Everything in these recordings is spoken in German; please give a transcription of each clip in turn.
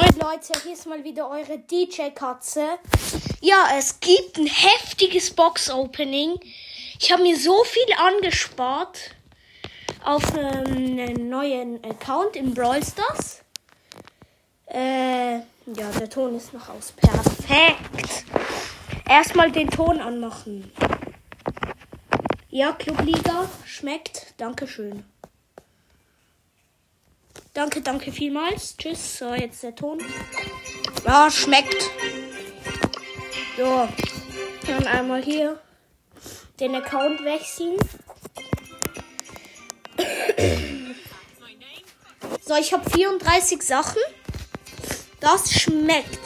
Moin Leute, hier ist mal wieder eure DJ-Katze. Ja, es gibt ein heftiges Box-Opening. Ich habe mir so viel angespart auf ähm, einen neuen Account im Brawl Stars. Äh, ja, der Ton ist noch aus. Perfekt. Erstmal den Ton anmachen. Ja, Clubliga schmeckt. Dankeschön. Danke, danke vielmals. Tschüss. So, jetzt der Ton. Ja, schmeckt. So. Dann einmal hier den Account wechseln. So, ich habe 34 Sachen. Das schmeckt.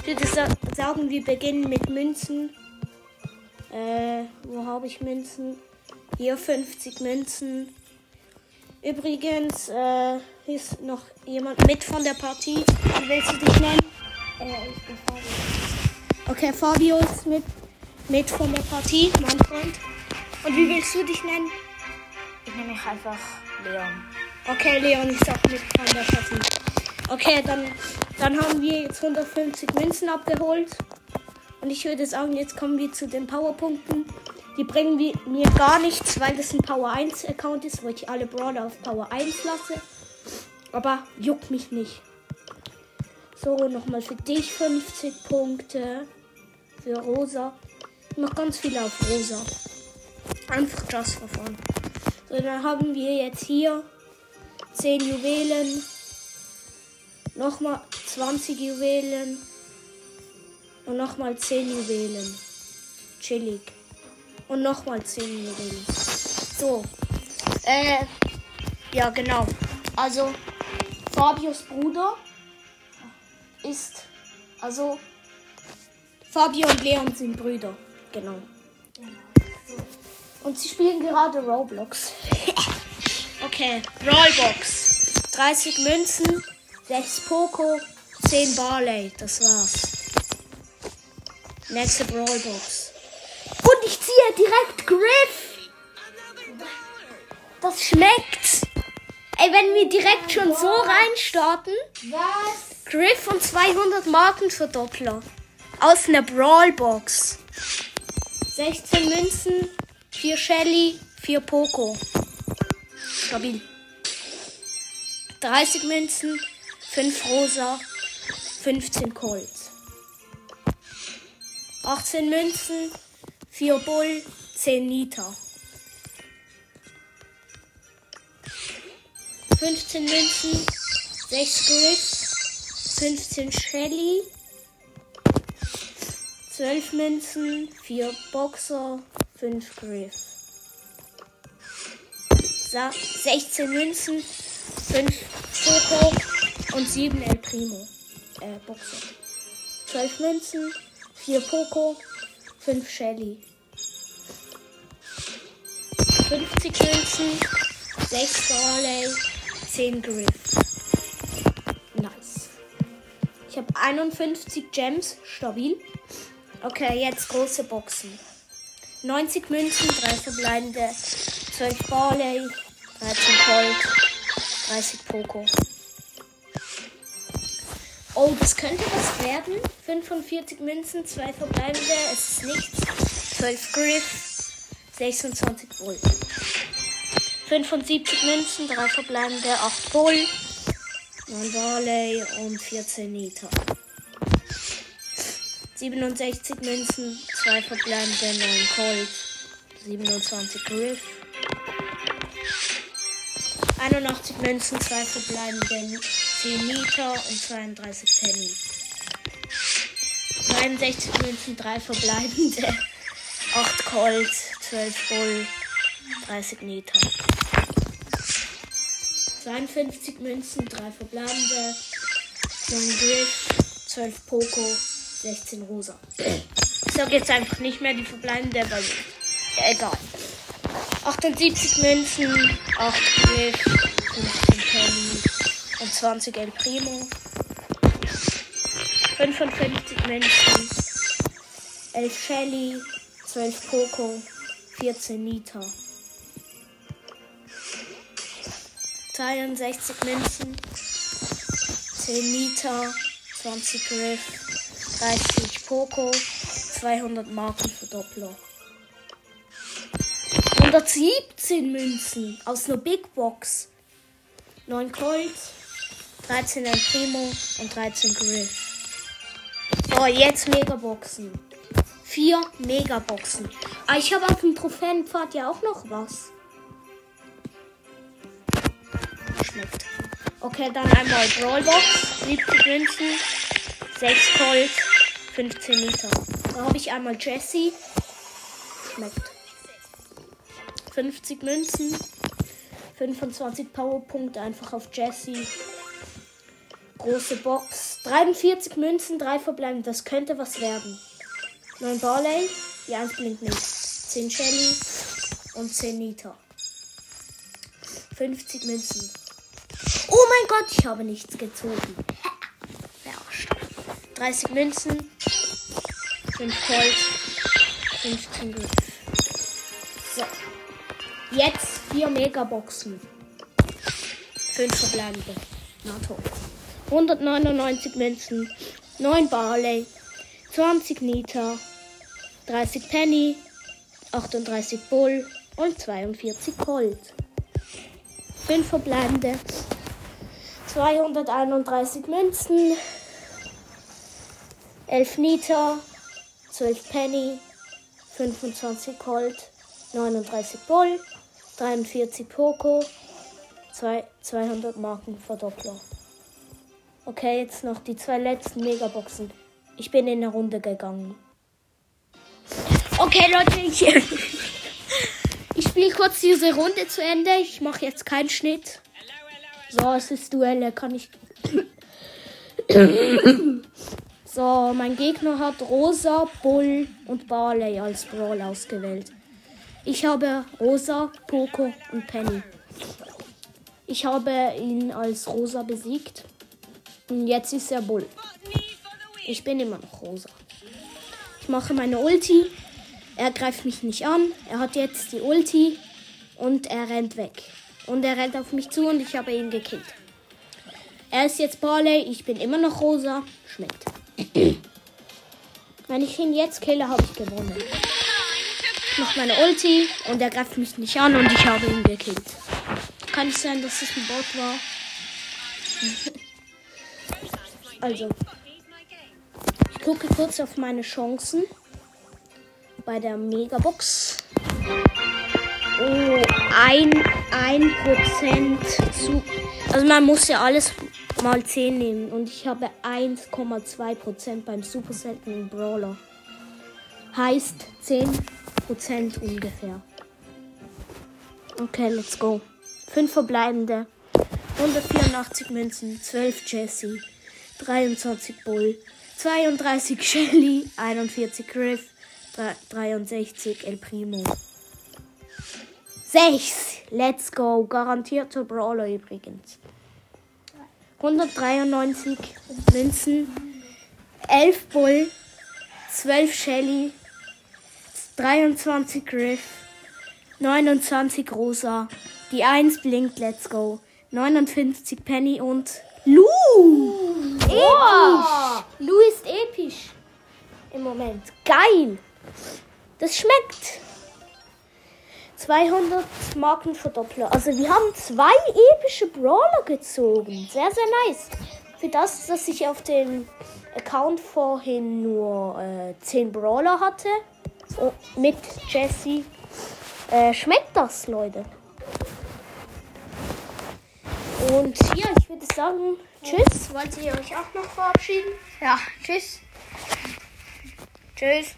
Ich würde sagen, wir beginnen mit Münzen. Äh, wo habe ich Münzen? Hier 50 Münzen. Übrigens, äh, hier ist noch jemand mit von der Partie. Wie willst du dich nennen? Äh, ich bin Fabio. Okay, Fabio ist mit, mit von der Partie, mein Freund. Und wie willst du dich nennen? Ich nenne mich einfach Leon. Okay, Leon ist auch mit von der Partie. Okay, dann, dann haben wir jetzt 150 Münzen abgeholt. Und ich würde sagen, jetzt kommen wir zu den Powerpunkten. Die bringen mir gar nichts, weil das ein Power 1 Account ist, wo ich alle Brawler auf Power 1 lasse. Aber juckt mich nicht. So, nochmal für dich 50 Punkte. Für Rosa. Mach ganz viele auf Rosa. Einfach just fun. So, dann haben wir jetzt hier 10 Juwelen. Nochmal 20 Juwelen. Und nochmal 10 Juwelen. Chillig. Und nochmal 10 Juwelen. So. Äh. Ja, genau. Also, Fabios Bruder ist. Also, Fabio und Leon sind Brüder. Genau. Und sie spielen gerade Roblox. okay, Rollbox. 30 Münzen, 6 Poco, 10 Barley. Das war's. Nächste Brawlbox. Und ich ziehe direkt Griff. Das schmeckt. Ey, wenn wir direkt schon so reinstarten. Was? Griff und 200 Markenverdoppler. Aus einer Brawlbox. 16 Münzen, 4 Shelly, 4 Poco. Stabil. 30 Münzen, 5 Rosa, 15 Colt. 18 Münzen, 4 Bull, 10 Nita. 15 Münzen, 6 Griff, 15 Shelly, 12 Münzen, 4 Boxer, 5 Griff. Sa 16 Münzen, 5 Poco und 7 El Primo. Äh, Boxer. 12 Münzen, 4 Poco, 5 Shelly. 50 Münzen, 6 Barley, 10 Griff. Nice. Ich habe 51 Gems, stabil. Okay, jetzt große Boxen. 90 Münzen, 3 verbleibende, 12 Barley, 13 Gold, 30 Poco. Oh, das könnte was werden. 45 Münzen, 2 verbleibende, es ist nichts. 12 Griff, 26 Bull. 75 Münzen, 3 verbleibende, 8 Bull, 9 Barley und 14 Nita. 67 Münzen, 2 verbleibende, 9 Colt, 27 Griff. 81 Münzen, 2 verbleibende, 10 Nita und 32 Penny. 63 Münzen, 3 verbleibende, 8 Colt, 12 Bull, 30 Nita. 52 Münzen, 3 verbleibende, 9 Griff, 12 Poco, 16 Rosa. Ich sag jetzt einfach nicht mehr die verbleibende, weil ja, egal. 78 Münzen, 8 Griff, 15 Penny und 20 El Primo. 55 Münzen, 11 Shelly, 12 Poco, 14 Nita. 62 Münzen, 10 Nita, 20 Griff, 30 Poco, 200 Marken Verdoppler. 117 Münzen aus einer Big Box. 9 Colt, 13 El Primo und 13 Griff. So, jetzt Megaboxen. 4 Megaboxen. Ah, ich habe auf dem Trophäenpfad ja auch noch was. Schmeckt. Okay, dann einmal Brawlbox. 70 Münzen, 6 Colt, 15 Liter. Da habe ich einmal Jessie. Schmeckt. 50 Münzen, 25 Powerpunkte einfach auf Jessie. Große Box. 43 Münzen, 3 verbleiben. Das könnte was werden. 9 Barley. Die 1 blinkt nicht. 10 Shelly und 10 Nita. 50 Münzen. Oh mein Gott, ich habe nichts gezogen. Verarscht. 30 Münzen. 5 Gold. 15 Griff. So. Jetzt 4 Megaboxen. 5 verbleibende. Na toll. 199 Münzen. 9 Barley. 20 Nita. 30 Penny. 38 Bull. Und 42 Gold. 5 verbleibende. 231 Münzen. 11 Nita. 12 Penny. 25 Gold. 39 Bull. 43 Poco. 2, 200 Marken Verdoppler. Okay, jetzt noch die zwei letzten Megaboxen. Ich bin in eine Runde gegangen. Okay, Leute, ich, ich spiele kurz diese Runde zu Ende. Ich mache jetzt keinen Schnitt. So, es ist Duelle, kann ich. so, mein Gegner hat Rosa, Bull und Barley als Brawl ausgewählt. Ich habe Rosa, Poco und Penny. Ich habe ihn als Rosa besiegt. Und jetzt ist er Bull. Ich bin immer noch Rosa. Mache meine Ulti. Er greift mich nicht an. Er hat jetzt die Ulti. Und er rennt weg. Und er rennt auf mich zu und ich habe ihn gekillt. Er ist jetzt Barley. Ich bin immer noch Rosa. Schmeckt. Wenn ich ihn jetzt kille, habe ich gewonnen. Ich mache meine Ulti und er greift mich nicht an und ich habe ihn gekillt. Kann es sein, dass es ein Bot war? also. Ich gucke kurz auf meine Chancen. Bei der Megabox. Oh, ein, ein Prozent zu. Also man muss ja alles mal 10 nehmen. Und ich habe 1,2 Prozent beim Super Seltenen Brawler. Heißt 10 Prozent ungefähr. Okay, let's go. 5 verbleibende. 184 Münzen, 12 Jesse, 23 Bull, 32 Shelly, 41 Griff, 63 El Primo. 6. Let's go. Garantierter Brawler übrigens. 193 Münzen, 11 Bull, 12 Shelly, 23 Griff, 29 Rosa, die 1 blinkt, let's go, 59 Penny und Lu! Episch! 1. Geil! Das schmeckt! 200 Marken für Doppler. Also wir haben zwei epische Brawler gezogen. Sehr, sehr nice. Für das, dass ich auf dem Account vorhin nur äh, 10 Brawler hatte. So, mit Jesse. Äh, schmeckt das, Leute. Und ja, ich würde sagen, tschüss. Wollt ihr euch auch noch verabschieden? Ja, tschüss. Tschüss.